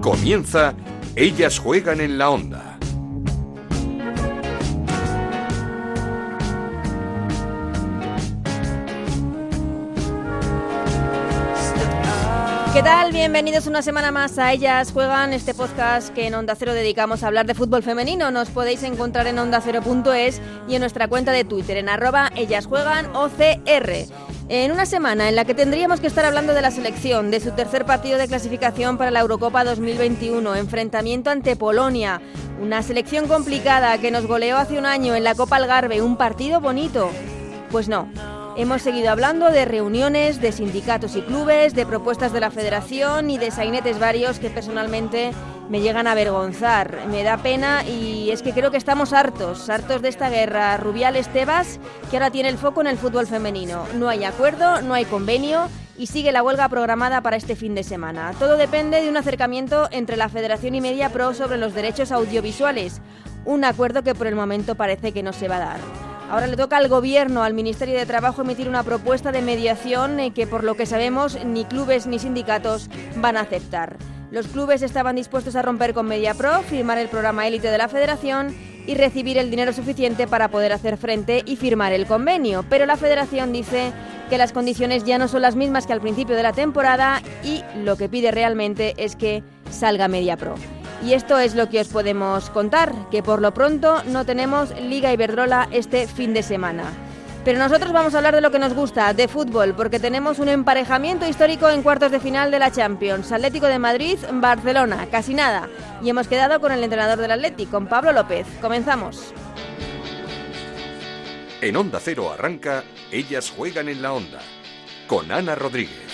Comienza Ellas juegan en la onda. ¿Qué tal? Bienvenidos una semana más a Ellas Juegan, este podcast que en Onda Cero dedicamos a hablar de fútbol femenino. Nos podéis encontrar en ondacero.es y en nuestra cuenta de Twitter en arroba Ellas Juegan OCR. En una semana en la que tendríamos que estar hablando de la selección, de su tercer partido de clasificación para la Eurocopa 2021, enfrentamiento ante Polonia, una selección complicada que nos goleó hace un año en la Copa Algarve, un partido bonito. Pues no, Hemos seguido hablando de reuniones, de sindicatos y clubes, de propuestas de la federación y de sainetes varios que personalmente me llegan a avergonzar. Me da pena y es que creo que estamos hartos, hartos de esta guerra Rubiales-Tebas que ahora tiene el foco en el fútbol femenino. No hay acuerdo, no hay convenio y sigue la huelga programada para este fin de semana. Todo depende de un acercamiento entre la Federación y Media Pro sobre los derechos audiovisuales, un acuerdo que por el momento parece que no se va a dar. Ahora le toca al Gobierno, al Ministerio de Trabajo, emitir una propuesta de mediación eh, que, por lo que sabemos, ni clubes ni sindicatos van a aceptar. Los clubes estaban dispuestos a romper con MediaPro, firmar el programa élite de la Federación y recibir el dinero suficiente para poder hacer frente y firmar el convenio. Pero la Federación dice que las condiciones ya no son las mismas que al principio de la temporada y lo que pide realmente es que salga MediaPro. Y esto es lo que os podemos contar, que por lo pronto no tenemos Liga Iberdrola este fin de semana. Pero nosotros vamos a hablar de lo que nos gusta, de fútbol, porque tenemos un emparejamiento histórico en cuartos de final de la Champions. Atlético de Madrid, Barcelona, casi nada. Y hemos quedado con el entrenador del Atlético, con Pablo López. Comenzamos. En Onda Cero arranca Ellas juegan en la onda, con Ana Rodríguez.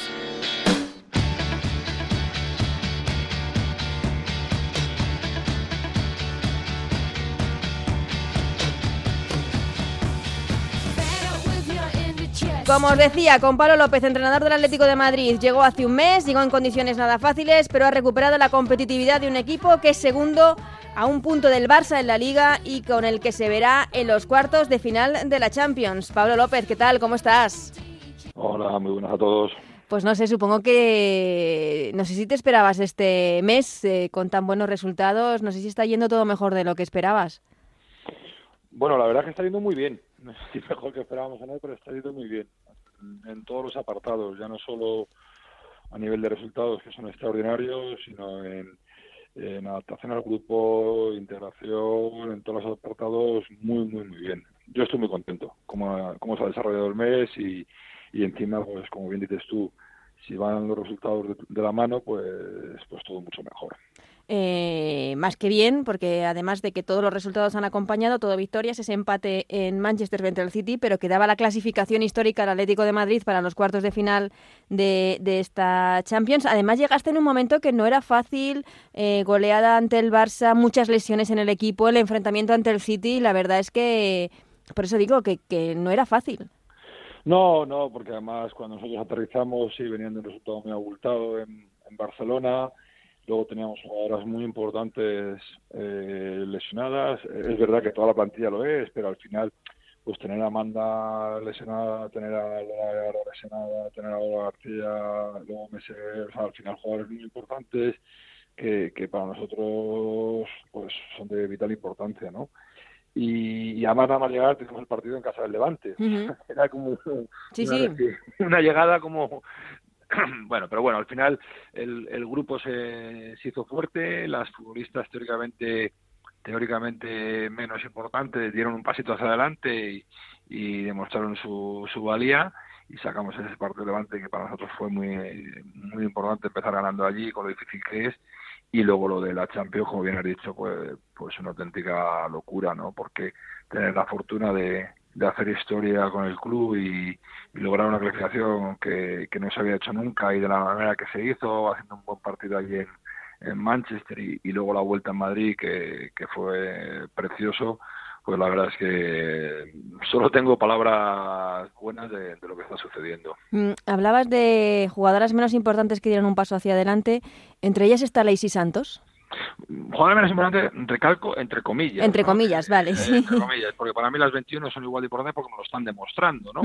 Como os decía, con Pablo López, entrenador del Atlético de Madrid, llegó hace un mes, llegó en condiciones nada fáciles, pero ha recuperado la competitividad de un equipo que es segundo a un punto del Barça en la liga y con el que se verá en los cuartos de final de la Champions. Pablo López, ¿qué tal? ¿Cómo estás? Hola, muy buenas a todos. Pues no sé, supongo que no sé si te esperabas este mes eh, con tan buenos resultados, no sé si está yendo todo mejor de lo que esperabas. Bueno, la verdad es que está yendo muy bien. Si mejor que esperábamos él, pero está yendo muy bien. En todos los apartados, ya no solo a nivel de resultados que son extraordinarios, sino en, adaptación al grupo, integración, en todos los apartados, muy, muy, muy bien. Yo estoy muy contento cómo, cómo se ha desarrollado el mes y, y encima, pues como bien dices tú, si van los resultados de, de la mano, pues, pues todo mucho mejor. Eh, más que bien, porque además de que todos los resultados han acompañado, todo victorias, ese empate en Manchester frente al City, pero que daba la clasificación histórica al Atlético de Madrid para los cuartos de final de, esta Champions. Además, llegaste en un momento que no era fácil, eh, goleada ante el Barça, muchas lesiones en el equipo, el enfrentamiento ante el City, la verdad es que, por eso digo que, que no era fácil. No, no, porque además cuando nosotros aterrizamos, sí, venían de un resultado muy abultado en Barcelona, Luego teníamos jugadoras muy importantes eh, lesionadas. Es verdad que toda la plantilla lo es, pero al final, pues tener a Amanda lesionada, tener a Lola lesionada, tener a Lola García, luego Meser, o sea, al final jugadores muy importantes que, que para nosotros pues son de vital importancia, ¿no? Y, y, además nada más llegar tenemos el partido en casa del Levante. Era como sí, una, sí. una, llegada como bueno, pero bueno, al final el, el grupo se, se, hizo fuerte, las futbolistas teóricamente teóricamente menos importantes dieron un pasito hacia adelante y, demostraron su, su valía y sacamos ese partido levante que para nosotros fue muy muy importante empezar ganando allí con lo difícil que es. Y luego lo de la Champions como bien has dicho pues pues una auténtica locura no porque tener la fortuna de, de hacer historia con el club y, lograr una clasificación que, no se había hecho nunca y de la manera que se hizo, haciendo un buen partido allí en, Manchester y, luego la vuelta en Madrid que, que fue precioso, pues la verdad es que solo tengo palabras buenas de, de lo que está sucediendo. Mm, hablabas de jugadoras menos importantes que dieron un paso hacia adelante, entre ellas está Lacey Santos. Jugadores menos importantes, recalco, entre comillas. Entre comillas, vale. Eh, entre comillas, porque para mí las 21 son igual de importantes porque me lo están demostrando, ¿no?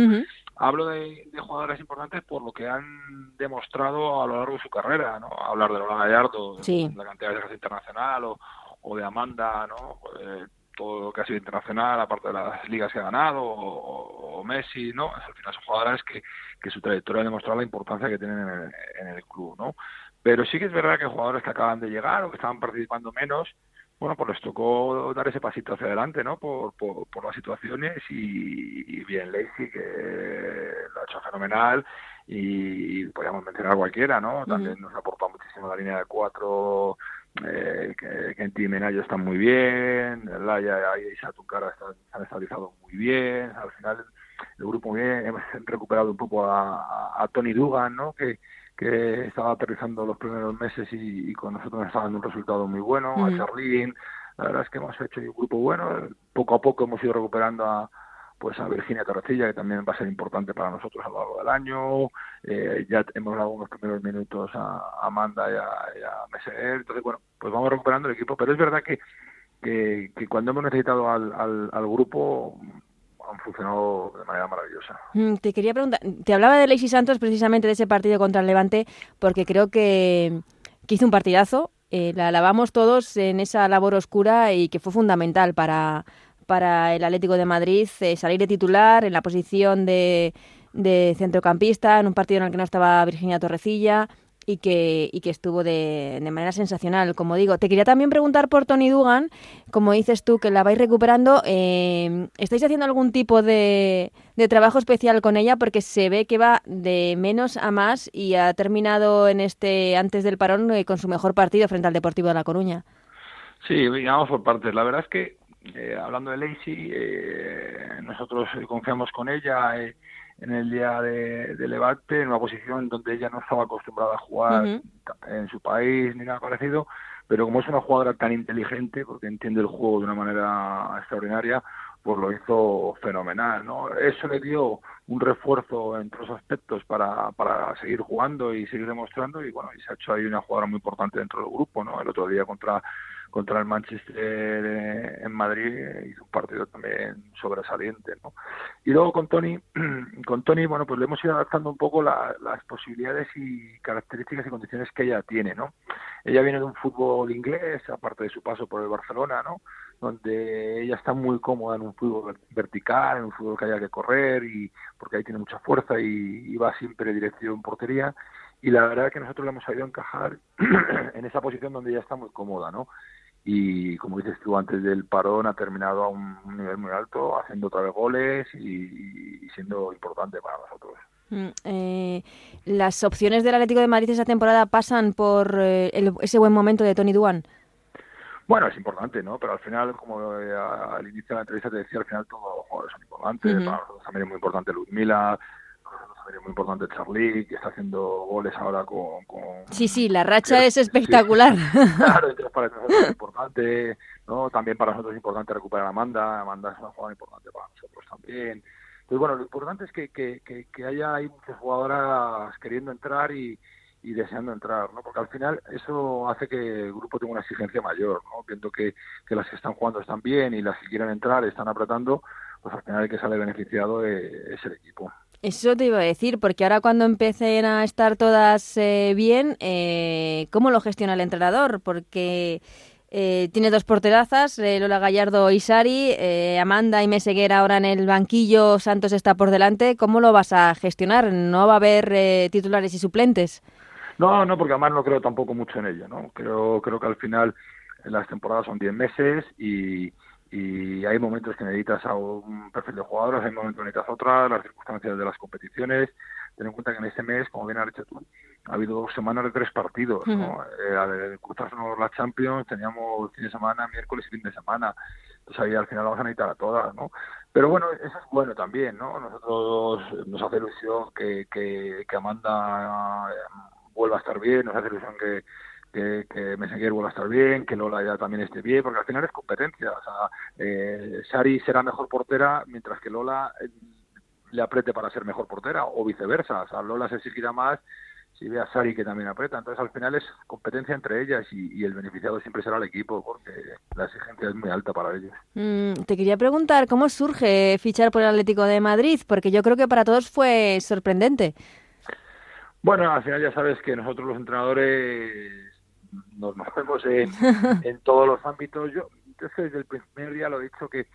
Hablo de, jugadores importantes por lo que han demostrado a lo largo de su carrera, ¿no? Hablar de Lola Gallardo, la cantidad de veces internacional, o, o de Amanda, ¿no? Eh, todo lo que ha sido internacional, aparte de las ligas que ha ganado, o, Messi, ¿no? Al final son jugadores que, que su trayectoria ha demostrado la importancia que tienen en el, en el club, ¿no? Pero sí que es verdad que jugadores que acaban de llegar o que estaban participando menos, bueno, pues les tocó dar ese pasito hacia adelante, ¿no? Por, por, las situaciones y, bien Lacey, que lo ha hecho fenomenal y podríamos mencionar cualquiera, ¿no? También nos ha aportado muchísimo la línea de cuatro, eh, que, que en Timenayo están muy bien, Laia y Satunkara están, han estabilizado muy bien, al final el grupo bien, hemos recuperado un poco a, a Tony Dugan, ¿no? Que, que estaba aterrizando los primeros meses y, con nosotros nos estaba dando un resultado muy bueno, a Charlín, la verdad es que hemos hecho un grupo bueno, poco a poco hemos ido recuperando a pues a Virginia Torrecilla, que también va a ser importante para nosotros a lo largo del año, eh, ya hemos dado unos primeros minutos a, Amanda y a, y entonces bueno, pues vamos recuperando el equipo, pero es verdad que, que, cuando hemos necesitado al, al, al grupo han funcionado de manera maravillosa. Mm, te quería preguntar, te hablaba de Lacey Santos precisamente de ese partido contra el Levante, porque creo que, hizo un partidazo, eh, la alabamos todos en esa labor oscura y que fue fundamental para, para el Atlético de Madrid eh, salir de titular en la posición de, de centrocampista, en un partido en el que no estaba Virginia Torrecilla y que, y que estuvo de, de, manera sensacional, como digo. Te quería también preguntar por Tony Dugan, como dices tú, que la vais recuperando. Eh, ¿Estáis haciendo algún tipo de, de, trabajo especial con ella? Porque se ve que va de menos a más y ha terminado en este antes del parón eh, con su mejor partido frente al Deportivo de La Coruña. Sí, vamos por partes. La verdad es que, eh, hablando de Lacey, nosotros confiamos con ella en el día de, Levante, en una posición donde ella no estaba acostumbrada a jugar en su país ni nada parecido, pero como es una jugadora tan inteligente, porque entiende el juego de una manera extraordinaria, pues lo hizo fenomenal, ¿no? Eso le dio un refuerzo en todos los aspectos para, para seguir jugando y seguir demostrando y bueno, y se ha hecho ahí una jugadora muy importante dentro del grupo, ¿no? El otro día contra contra el Manchester en Madrid hizo un partido también sobresaliente, ¿no? Y luego con Tony, con Tony, bueno, pues le hemos ido adaptando un poco las posibilidades y características y condiciones que ella tiene, ¿no? Ella viene de un fútbol inglés, aparte de su paso por el Barcelona, ¿no? Donde ella está muy cómoda en un fútbol vertical, en un fútbol que haya que correr y porque ahí tiene mucha fuerza y, y va siempre dirección portería y la verdad es que nosotros le hemos sabido encajar en esa posición donde ella está muy cómoda, ¿no? Y como dices tú antes del parón ha terminado a un nivel muy alto haciendo otra vez goles y, siendo importante para nosotros mm, eh, las opciones del Atlético de Madrid esa temporada pasan por eh, ese buen momento de Tony Duan bueno, es importante, ¿no? Pero al final, como eh, al inicio de la entrevista te decía, al final todos los jugadores son importantes. Para nosotros también es muy importante Ludmila, muy importante Charlie, que está haciendo goles ahora con... sí, sí, la racha es espectacular. claro, entonces para nosotros es importante, ¿no? También para nosotros es importante recuperar a Amanda, Amanda es una jugadora importante para nosotros también. Entonces, bueno, lo importante es que, que, que, haya ahí muchas jugadoras queriendo entrar y, y deseando entrar, ¿no? Porque al final eso hace que el grupo tenga una exigencia mayor, ¿no? Viendo que, que las que están jugando están bien y las que quieren entrar están apretando, pues al final el que sale beneficiado es el equipo. Eso te iba a decir, porque ahora cuando empiecen a estar todas eh, bien, eh, ¿cómo lo gestiona el entrenador? Porque eh, tiene dos porterazas, Lola Gallardo y Sari, Amanda y Meseguer ahora en el banquillo, Santos está por delante. ¿Cómo lo vas a gestionar? ¿No va a haber titulares y suplentes? No, no, porque además no creo tampoco mucho en ello. ¿no? Creo, creo que al final las temporadas son 10 meses y y hay momentos que necesitas a un perfil de jugadores, hay momentos que necesitas otra, las circunstancias de las competiciones. Ten en cuenta que en este mes, como bien has dicho tú, ha habido dos semanas de tres partidos. ¿no? Eh, al cruzarnos la Champions teníamos fin de semana, miércoles y fin de semana. Entonces ahí al final vamos a necesitar a todas, ¿no? Pero bueno, eso es bueno también, ¿no? Nosotros nos hace ilusión que, que, que Amanda eh, vuelva a estar bien, nos hace ilusión que, que, que Messenger vuelva a estar bien, que Lola ya también esté bien, porque al final es competencia. O sea, eh, Sari será mejor portera mientras que Lola eh, le apriete para ser mejor portera o viceversa. O sea, Lola se exigirá más si ve a Sari que también aprieta. Entonces al final es competencia entre ellas y, el beneficiado siempre será el equipo porque la exigencia es muy alta para ellos. Mm, te quería preguntar cómo surge fichar por el Atlético de Madrid, porque yo creo que para todos fue sorprendente. Bueno, al final ya sabes que nosotros los entrenadores nos movemos en, en todos los ámbitos. Yo desde el primer día lo he dicho que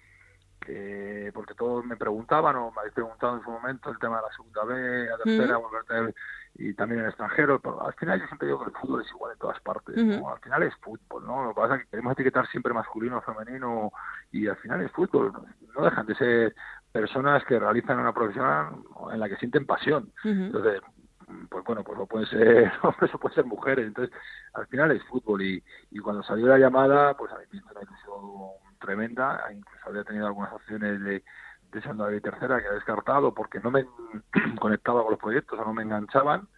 porque todos me preguntaban o me habéis preguntado en su momento el tema de la segunda B, la tercera, volverte y también en extranjero, pero al final yo siempre digo que el fútbol es igual en todas partes, al final es fútbol, ¿no? Lo que pasa es que queremos etiquetar siempre masculino, femenino y al final es fútbol, no dejan de ser personas que realizan una profesión en la que sienten pasión. Entonces, pues bueno, pues no pueden ser hombres o pueden ser mujeres, entonces al final es fútbol y, y cuando salió la llamada, pues a mí me hizo una ilusión tremenda, incluso había tenido algunas opciones de, de segunda y tercera que he descartado porque no me conectaba con los proyectos o no me enganchaban.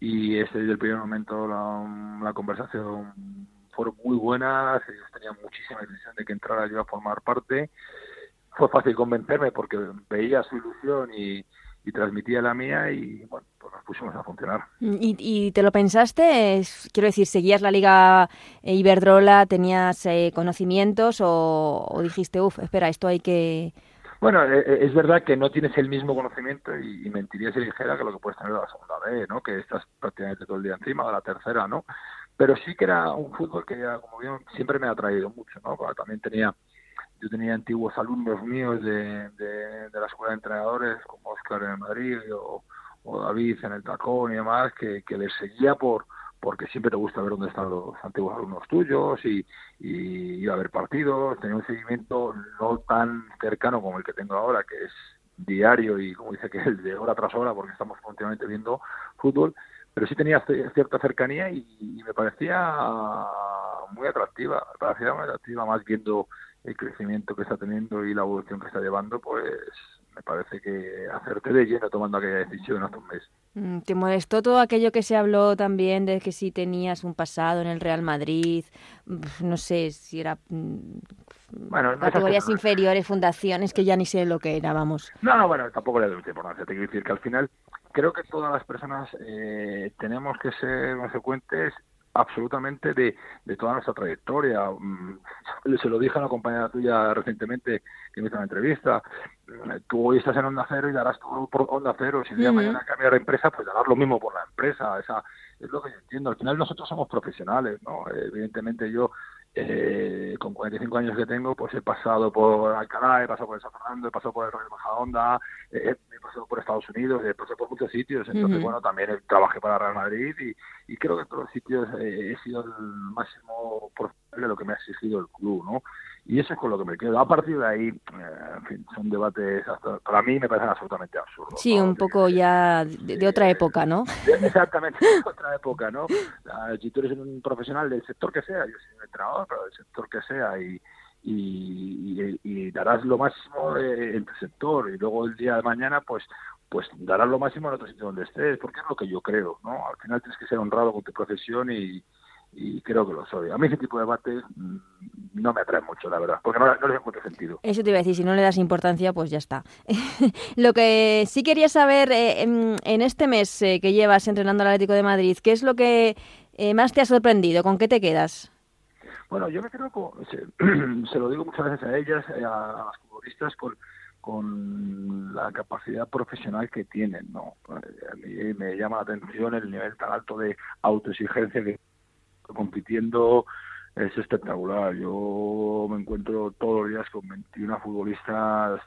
Y ese desde el primer momento la, conversación fueron muy buenas, ellos tenían muchísima ilusión de que entrara yo a formar parte, fue fácil convencerme porque veía su ilusión y, y transmitía la mía y bueno, pues nos pusimos a funcionar. ¿Y, y te lo pensaste? Quiero decir, ¿seguías la Liga Iberdrola? ¿Tenías eh, conocimientos o, o, dijiste, uff, espera, esto hay que... Bueno, eh, eh, es verdad que no tienes el mismo conocimiento y, mentiría si dijera que lo que puedes tener la segunda B, ¿no? Que estás prácticamente todo el día encima de la tercera, ¿no? Pero sí que era un fútbol que, como bien, siempre me ha atraído mucho, ¿no? también tenía yo tenía antiguos alumnos míos de, de, la escuela de entrenadores, como Oscar en el Madrid o, David en el Tacón y demás, que, que les seguía por porque siempre te gusta ver dónde están los antiguos alumnos tuyos y, iba a haber partidos, tenía un seguimiento no tan cercano como el que tengo ahora, que es diario y como dice que es de hora tras hora porque estamos continuamente viendo fútbol, pero sí tenía cierta cercanía y, y me parecía muy atractiva, me parecía muy atractiva más viendo el crecimiento que está teniendo y la evolución que está llevando, pues me parece que hacerte de lleno tomando aquella decisión hace un mes. ¿Te molestó todo aquello que se habló también de que si tenías un pasado en el Real Madrid? No sé si era mm, categorías inferiores, fundaciones, que ya ni sé lo que era, vamos. No, no, bueno, tampoco le doy importancia. Te quiero decir que al final creo que todas las personas eh, tenemos que ser consecuentes absolutamente de, de toda nuestra trayectoria. Mm, se lo dije a una compañera tuya recientemente que me hizo una entrevista. Mm, tú hoy estás en Onda Cero y darás todo por Onda Cero. Si el día de mañana cambiar de empresa, pues darás lo mismo por la empresa. Esa es lo que yo entiendo. Al final nosotros somos profesionales, ¿no? Evidentemente yo eh, con 45 años que tengo, pues he pasado por Alcalá, he pasado por San Fernando, he pasado por el Real Majadahonda, eh, he pasado por Estados Unidos, he pasado por muchos sitios. Entonces, bueno, también trabajé para Real Madrid y, y creo que en todos los sitios eh, he sido el máximo profesional de lo que me ha exigido el club, ¿no? Y eso es con lo que me quedo. A partir de ahí, eh, en fin, son debates, hasta, para mí me parecen absolutamente absurdos. Sí, un poco ya de, otra época, ¿no? Exactamente, de otra época, ¿no? Si tú eres un profesional del sector que sea, yo soy un entrenador, pero del sector que sea, y, y, y, darás lo máximo en tu sector, y luego el día de mañana, pues pues darás lo máximo en otro sitio donde estés, porque es lo que yo creo, ¿no? Al final tienes que ser honrado con tu profesión y, y creo que lo soy. A mí ese tipo de debates mm, no me atrae mucho, la verdad, porque no, no les encuentro sentido. Eso te iba a decir, si no le das importancia, pues ya está. lo que sí quería saber eh, en, este mes eh, que llevas entrenando al Atlético de Madrid, ¿qué es lo que eh, más te ha sorprendido? ¿Con qué te quedas? Bueno, yo me quedo con, se, lo digo muchas veces a ellas, a, las futbolistas, con, con la capacidad profesional que tienen, ¿no? A mí me llama la atención el nivel tan alto de autoexigencia que compitiendo es espectacular. Yo me encuentro todos los días con 21 futbolistas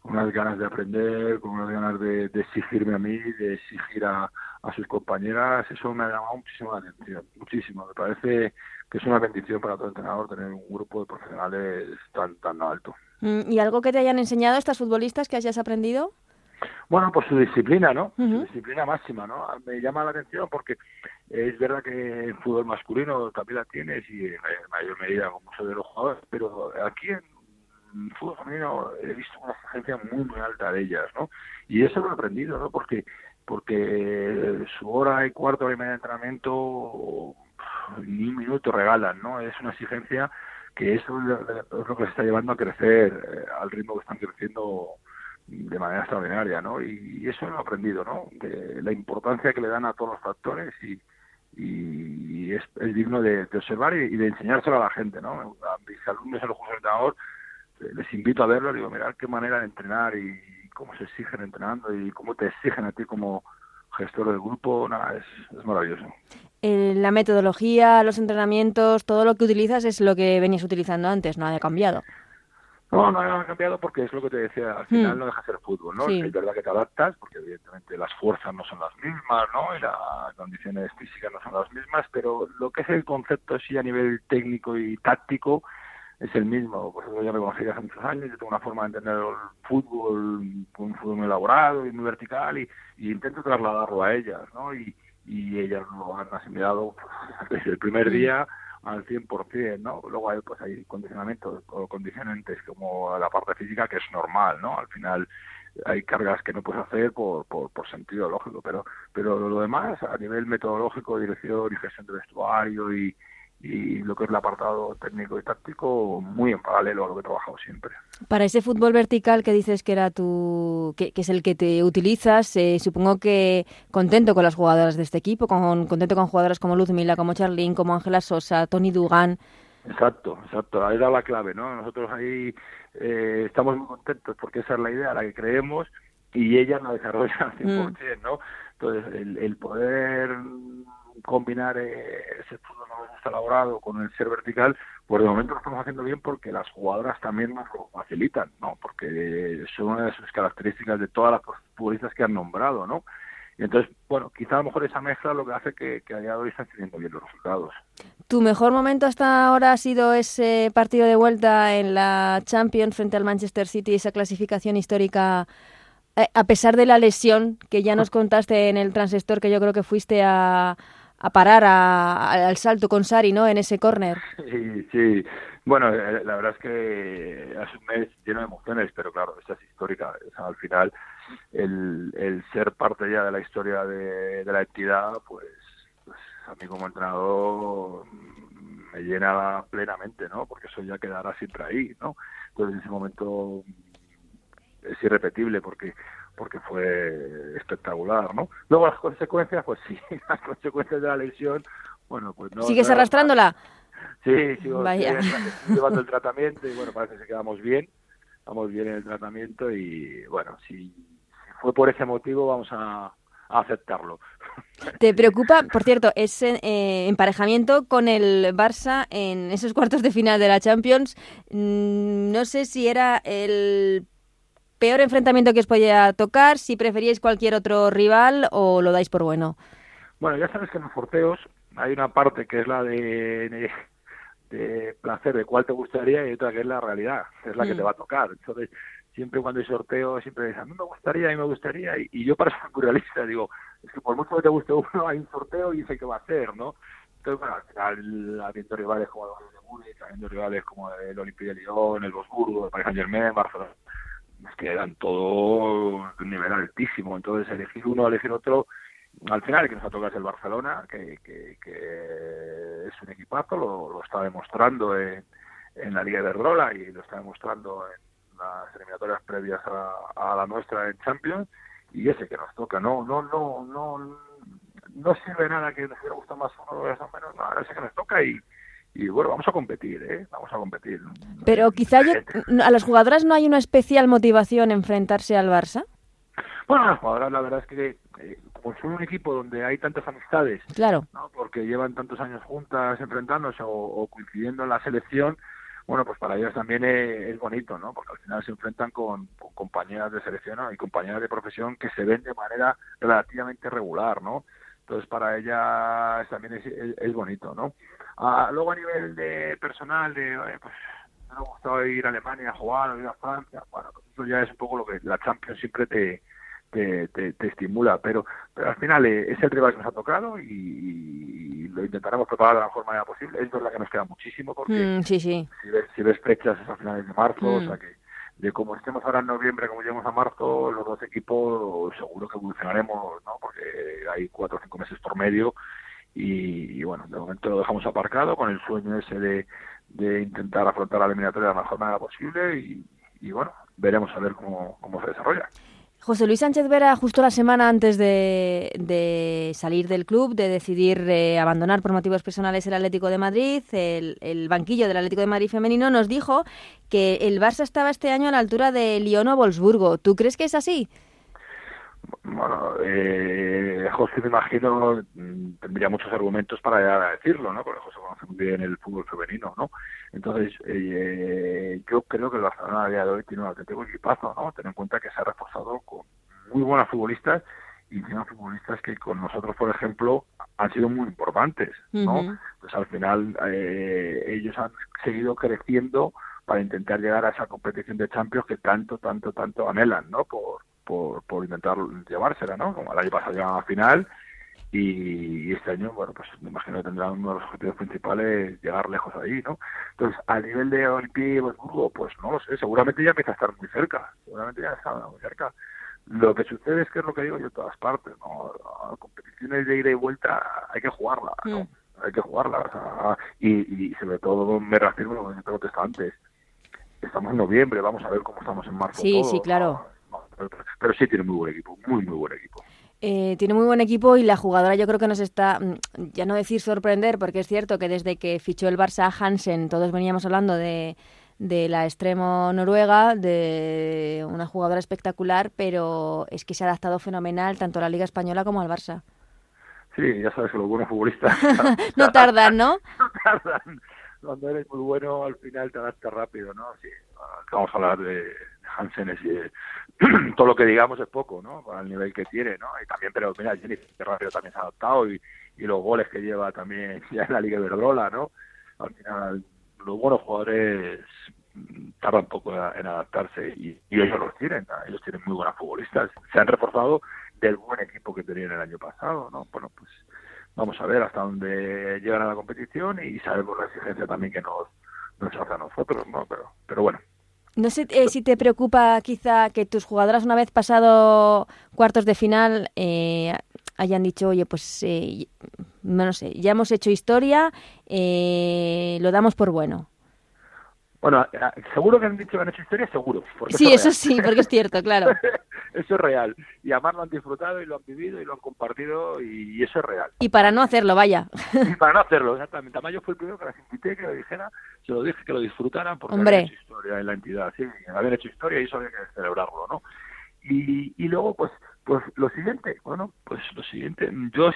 con unas ganas de aprender, con unas ganas de, exigirme a mí, de exigir a, sus compañeras. Eso me ha llamado muchísimo la atención, muchísimo. Me parece que es una bendición para todo entrenador tener un grupo de profesionales tan, tan alto. Mm, ¿Y algo que te hayan enseñado estas futbolistas que hayas aprendido? Bueno, pues su disciplina, ¿no? Su disciplina máxima, ¿no? Me llama la atención porque es verdad que el fútbol masculino también la tienes y en mayor medida con muchos de los jugadores, pero aquí en fútbol femenino he visto una exigencia muy, muy alta de ellas, ¿no? Y eso lo he aprendido, ¿no? Porque porque su hora y cuarto hora y media de entrenamiento ni un minuto regalan, ¿no? Es una exigencia que eso es lo que se está llevando a crecer eh, al ritmo que están creciendo de manera extraordinaria, ¿no? Y, eso lo he aprendido, ¿no? De la importancia que le dan a todos los factores y, y es, digno de, observar y, de enseñárselo a la gente, ¿no? A mis alumnos en los cursos de entrenador eh, les invito a verlo, digo, mirar qué manera de entrenar y cómo se exigen entrenando y cómo te exigen a ti como gestor del grupo, nada, es, es maravilloso. Eh, la metodología, los entrenamientos, todo lo que utilizas es lo que venías utilizando antes, no ha cambiado. No, no ha cambiado porque es lo que te decía, al final hmm. no deja de ser fútbol, ¿no? Es verdad que te adaptas, porque evidentemente las fuerzas no son las mismas, ¿no? Y las condiciones físicas no son las mismas, pero lo que es el concepto sí a nivel técnico y táctico es el mismo. Pues eso ya me conocí hace muchos años, yo tengo una forma de entender el fútbol, un fútbol muy elaborado y muy vertical y, intento trasladarlo a ellas, ¿no? Y, y ellas lo han asimilado desde el primer día al 100%, ¿no? Luego hay, pues, hay condicionamientos o condicionantes como la parte física que es normal, ¿no? Al final hay cargas que no puedes hacer por, por, por sentido lógico, pero, pero lo demás, a nivel metodológico, dirección y gestión de vestuario y, y lo que es el apartado técnico y táctico muy en paralelo a lo que he trabajado siempre. Para ese fútbol vertical que dices que era tu que, es el que te utilizas, eh, supongo que contento con las jugadoras de este equipo, con, contento con jugadoras como Luzmila, como Charlene, como Ángela Sosa, Tony Dugan. Exacto, exacto, ahí da la clave, ¿no? Nosotros ahí eh, estamos muy contentos porque esa es la idea, la que creemos y ella la desarrolla al 100%, mm. ¿no? Entonces, el, el poder combinar eh, ese fútbol no elaborado con el ser vertical, pues de momento lo estamos haciendo bien porque las jugadoras también nos lo facilitan, ¿no? Porque son una de sus características de todas las futbolistas que han nombrado, ¿no? Y entonces, bueno, quizá a lo mejor esa mezcla lo que hace que, que a día de hoy están teniendo bien los resultados. ¿Tu mejor momento hasta ahora ha sido ese partido de vuelta en la Champions frente al Manchester City, esa clasificación histórica eh, a pesar de la lesión que ya nos contaste en el transistor, que yo creo que fuiste a, a parar al salto con Sari, ¿no? En ese córner. Sí, sí. Bueno, eh, la verdad es que es un mes lleno de emociones, pero claro, esta es histórica. al final, el, el ser parte ya de la historia de, la entidad, pues, pues, a mí como entrenador me llena plenamente, ¿no? Porque eso ya quedará siempre ahí, ¿no? Entonces, en ese momento es irrepetible porque porque fue espectacular, ¿no? Luego las consecuencias, pues sí, las consecuencias de la lesión, bueno, pues no... ¿Sigues arrastrándola? Sí, sigo, llevando el tratamiento y bueno, parece que quedamos bien, vamos bien en el tratamiento y bueno, si, fue por ese motivo vamos a, aceptarlo. ¿Te preocupa, por cierto, ese eh, emparejamiento con el Barça en esos cuartos de final de la Champions? Mm, no sé si era el peor enfrentamiento que os podía tocar, si preferíais cualquier otro rival o lo dais por bueno. Bueno, ya sabes que en los sorteos hay una parte que es la de, de, placer, de cuál te gustaría, y otra que es la realidad, que es la que te mm. va a tocar. Entonces, siempre cuando hay sorteo, siempre dicen, a mí me gustaría, a mí me gustaría, y, yo para ser realista digo, es que por mucho que te guste uno, hay un sorteo y sé qué va a hacer, ¿no? Entonces, bueno, al final, habiendo rivales como el de Múnich, habiendo rivales como el Olympique de Lyon, el Bosburgo, el Paris Saint-Germain, Barcelona, que eran todo nivel altísimo, entonces elegir uno, elegir otro, al final el que nos ha tocado es el Barcelona, que, que, es un equipazo, lo, lo está demostrando en, en la Liga de Rola y lo está demostrando en las eliminatorias previas a, la nuestra en Champions, y ese que nos toca, no, no, no, no, no sirve nada que nos hubiera gustado más uno o menos, no, ese que nos toca y y bueno, vamos a competir, ¿eh? Vamos a competir. Pero quizá a las jugadoras no hay una especial motivación enfrentarse al Barça. Bueno, las jugadoras la verdad es que eh, como son un equipo donde hay tantas amistades, claro. porque llevan tantos años juntas enfrentándose o, coincidiendo en la selección, bueno, pues para ellas también es, bonito, ¿no? Porque al final se enfrentan con, compañeras de selección y compañeras de profesión que se ven de manera relativamente regular, ¿no? Entonces para ellas también es, es bonito, ¿no? Ah, luego a nivel de personal, de, pues me ha gustado ir a Alemania a jugar, o ir a Francia, bueno, pues eso ya es un poco lo que la Champions siempre te, te, estimula, pero, pero al final eh, es el rival que nos ha tocado y, lo intentaremos preparar de la mejor manera posible. Es verdad que nos queda muchísimo porque mm, sí, sí. Si, ves, si ves fechas es a finales de marzo, o mm. sea que de como estemos ahora en noviembre, como llegamos a marzo, los dos equipos seguro que evolucionaremos, ¿no? Porque hay cuatro o cinco meses por medio y, bueno, de momento lo dejamos aparcado con el sueño ese de, de intentar afrontar la eliminatoria de la mejor manera posible y, bueno, veremos a ver cómo, cómo se desarrolla. José Luis Sánchez Vera, justo la semana antes de, salir del club, de decidir eh, abandonar por motivos personales el Atlético de Madrid, el, banquillo del Atlético de Madrid femenino, nos dijo que el Barça estaba este año a la altura de Lyon o Wolfsburgo. ¿Tú crees que es así? Bueno, eh, José, me imagino, mm, tendría muchos argumentos para llegar a decirlo, ¿no? Porque José conoce muy bien el fútbol femenino, ¿no? Entonces, eh, yo creo que el Barcelona a día de hoy tiene un auténtico equipazo, ¿no? Ten en cuenta que se ha reforzado con muy buenas futbolistas y tiene futbolistas que con nosotros, por ejemplo, han sido muy importantes, ¿no? Pues al final eh, ellos han seguido creciendo para intentar llegar a esa competición de Champions que tanto, tanto, tanto anhelan, ¿no? Por, por, por intentar llevársela, ¿no? Como el año pasado llegaron a la final y, este año, bueno, pues me imagino que tendrán uno de los objetivos principales llegar lejos ahí, ¿no? Entonces, a nivel de Olimpia y pues no lo sé, seguramente ya empieza a estar muy cerca, seguramente ya está muy cerca. Lo que sucede es que es lo que digo yo en todas partes, ¿no? competiciones de ida y vuelta hay que jugarla, ¿no? Mm. Hay que jugarla, y, sobre todo me refiero a lo que antes. Estamos en noviembre, vamos a ver cómo estamos en marzo. Sí, sí, claro pero, sí tiene muy buen equipo, muy, muy buen equipo. Eh, tiene muy buen equipo y la jugadora yo creo que nos está, mm, ya no decir sorprender, porque es cierto que desde que fichó el Barça Hansen todos veníamos hablando de, de la extremo noruega, de una jugadora espectacular, pero es que se ha adaptado fenomenal tanto a la Liga Española como al Barça. Sí, ya sabes que los buenos futbolistas... no tardan, ¿no? no tardan. Cuando eres muy bueno, al final te adaptas rápido, ¿no? Sí, vamos a hablar de Hansen es, eh, todo lo que digamos es poco, ¿no? El nivel que tiene, ¿no? Y también, pero mira, Jennifer rápido también se ha adaptado y, y los goles que lleva también ya en la Liga Iberdrola, ¿no? Al final, los buenos jugadores tardan poco en adaptarse y, ellos los tienen, ellos tienen muy buenas futbolistas, se han reforzado del buen equipo que tenían el año pasado, ¿no? Bueno, pues vamos a ver hasta dónde llegan a la competición y sabemos la exigencia también que nos, nos hace a nosotros, ¿no? Pero, pero bueno, no sé eh, si te preocupa quizá que tus jugadoras una vez pasado cuartos de final eh, hayan dicho, oye, pues eh, no sé, ya hemos hecho historia, lo damos por bueno. Bueno, seguro que han dicho que han hecho historia, seguro. Sí, eso, sí, porque es cierto, claro. eso es real. Y además lo han disfrutado y lo han vivido y lo han compartido y, eso es real. Y para no hacerlo, vaya. Y para no hacerlo, exactamente. Además yo fui el primero que las invité, que lo dijera, se lo dije, que lo disfrutaran porque habían hecho historia en la entidad. Sí, habían hecho historia y eso había que celebrarlo, ¿no? Y, y luego, pues, pues lo siguiente, bueno, pues lo siguiente, yo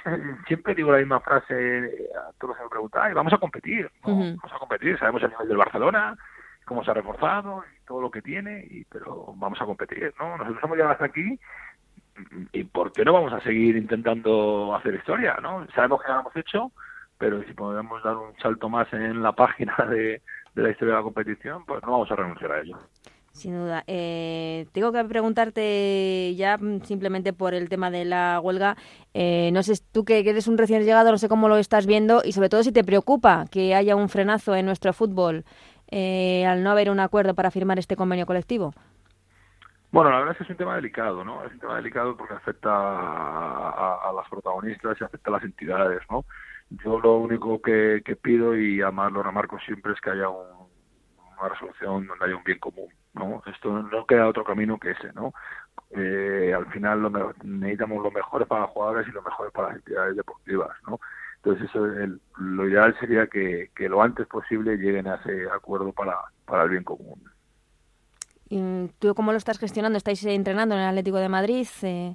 siempre digo la misma frase a todos los que me preguntan, vamos a competir, vamos a competir, sabemos el nivel del Barcelona, cómo se ha reforzado y todo lo que tiene, y, pero vamos a competir, ¿no? Nosotros hemos llegado hasta aquí y ¿por qué no vamos a seguir intentando hacer historia, no? Sabemos que ya lo hemos hecho, pero si podemos dar un salto más en la página de, la historia de la competición, pues no vamos a renunciar a ello. Sin duda. Eh, tengo que preguntarte ya mm, simplemente por el tema de la huelga. Eh, no sé, tú que eres un recién llegado, no sé cómo lo estás viendo y sobre todo si te preocupa que haya un frenazo en nuestro fútbol eh, al no haber un acuerdo para firmar este convenio colectivo? Bueno, la verdad es que es un tema delicado, ¿no? Es un tema delicado porque afecta a, las protagonistas y afecta a las entidades, ¿no? Yo lo único que, pido, y además lo remarco siempre, es que haya una resolución donde haya un bien común, ¿no? Esto no queda otro camino que ese, ¿no? Eh, al final lo necesitamos lo mejor para los jugadores y lo mejor para las entidades deportivas, ¿no? Entonces, eso, lo ideal sería que, lo antes posible lleguen a ese acuerdo para, para el bien común. ¿Y ¿Tú cómo lo estás gestionando? ¿Estáis entrenando en el Atlético de Madrid? Eh...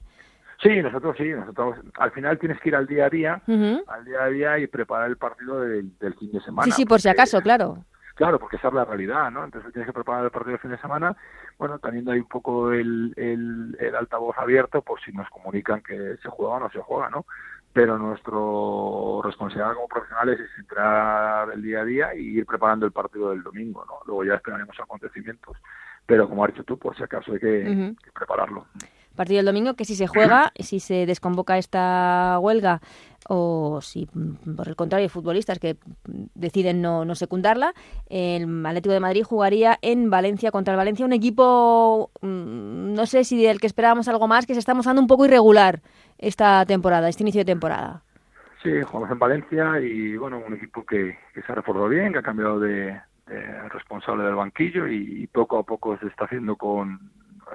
Sí, nosotros sí, nosotros al final tienes que ir al día a día, al día a día y preparar el partido del, fin de semana. Sí, sí, por si acaso, claro. Claro, porque esa es la realidad, ¿no? Entonces tienes que preparar el partido del fin de semana, bueno, teniendo ahí un poco el, el, el altavoz abierto por si nos comunican que se juega o no se juega, ¿no? Pero nuestro responsabilidad como profesionales es entrar el día a día y ir preparando el partido del domingo, ¿no? Luego ya esperaremos acontecimientos, pero como has dicho tú, por si acaso hay que, prepararlo. Partido del domingo que si se juega, si se desconvoca esta huelga o si por el contrario hay futbolistas que deciden no, no secundarla, el Atlético de Madrid jugaría en Valencia contra el Valencia, un equipo, mm, no sé si del que esperábamos algo más, que se está mostrando un poco irregular esta temporada, este inicio de temporada. Sí, jugamos en Valencia y bueno, un equipo que, se ha reforzado bien, que ha cambiado de, responsable del banquillo y, poco a poco se está haciendo con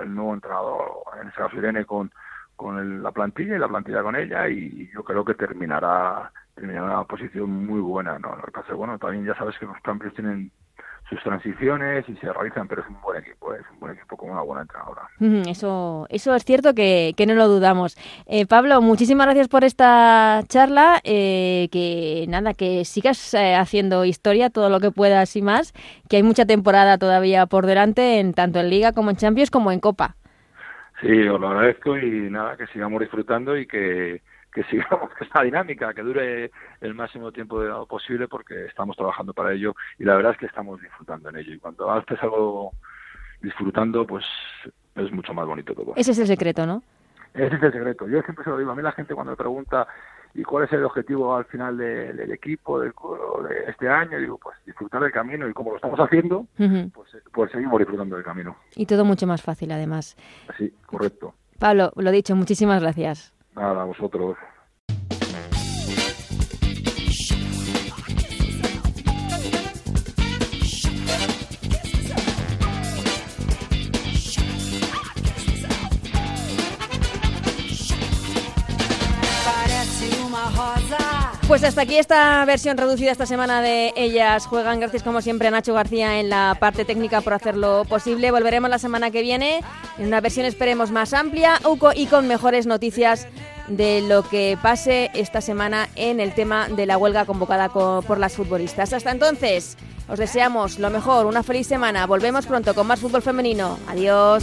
el nuevo entrenador, en ese caso Irene, con, con la plantilla y la plantilla con ella y yo creo que terminará terminará una posición muy buena. ¿no? Lo que pasa bueno, también ya sabes que los cambios tienen sus transiciones y se realizan, pero es un buen equipo, es un buen equipo con una buena entrenadora. Eso, eso es cierto que, que no lo dudamos. Eh, Pablo, muchísimas gracias por esta charla, eh, que nada, que sigas eh, haciendo historia todo lo que puedas y más, que hay mucha temporada todavía por delante, en tanto en Liga como en Champions como en Copa. Sí, os lo agradezco y nada, que sigamos disfrutando y que que sigamos esta dinámica, que dure el máximo tiempo posible porque estamos trabajando para ello y la verdad es que estamos disfrutando en ello. Y cuando estés algo disfrutando, pues es mucho más bonito todo. Ese es el secreto, ¿no? Ese es el secreto. Yo siempre se lo digo. A mí la gente cuando me pregunta ¿y cuál es el objetivo al final del equipo, del de este año? Digo, pues disfrutar del camino y como lo estamos haciendo, pues, pues seguimos disfrutando del camino. Y todo mucho más fácil, además. Sí, correcto. Pablo, lo dicho, muchísimas gracias. Nada, a vosotros. Pues hasta aquí esta versión reducida esta semana de Ellas Juegan. Gracias como siempre a Nacho García en la parte técnica por hacerlo posible. Volveremos la semana que viene en una versión esperemos más amplia y con mejores noticias de lo que pase esta semana en el tema de la huelga convocada por las futbolistas. Hasta entonces, os deseamos lo mejor, una feliz semana. Volvemos pronto con más fútbol femenino. Adiós.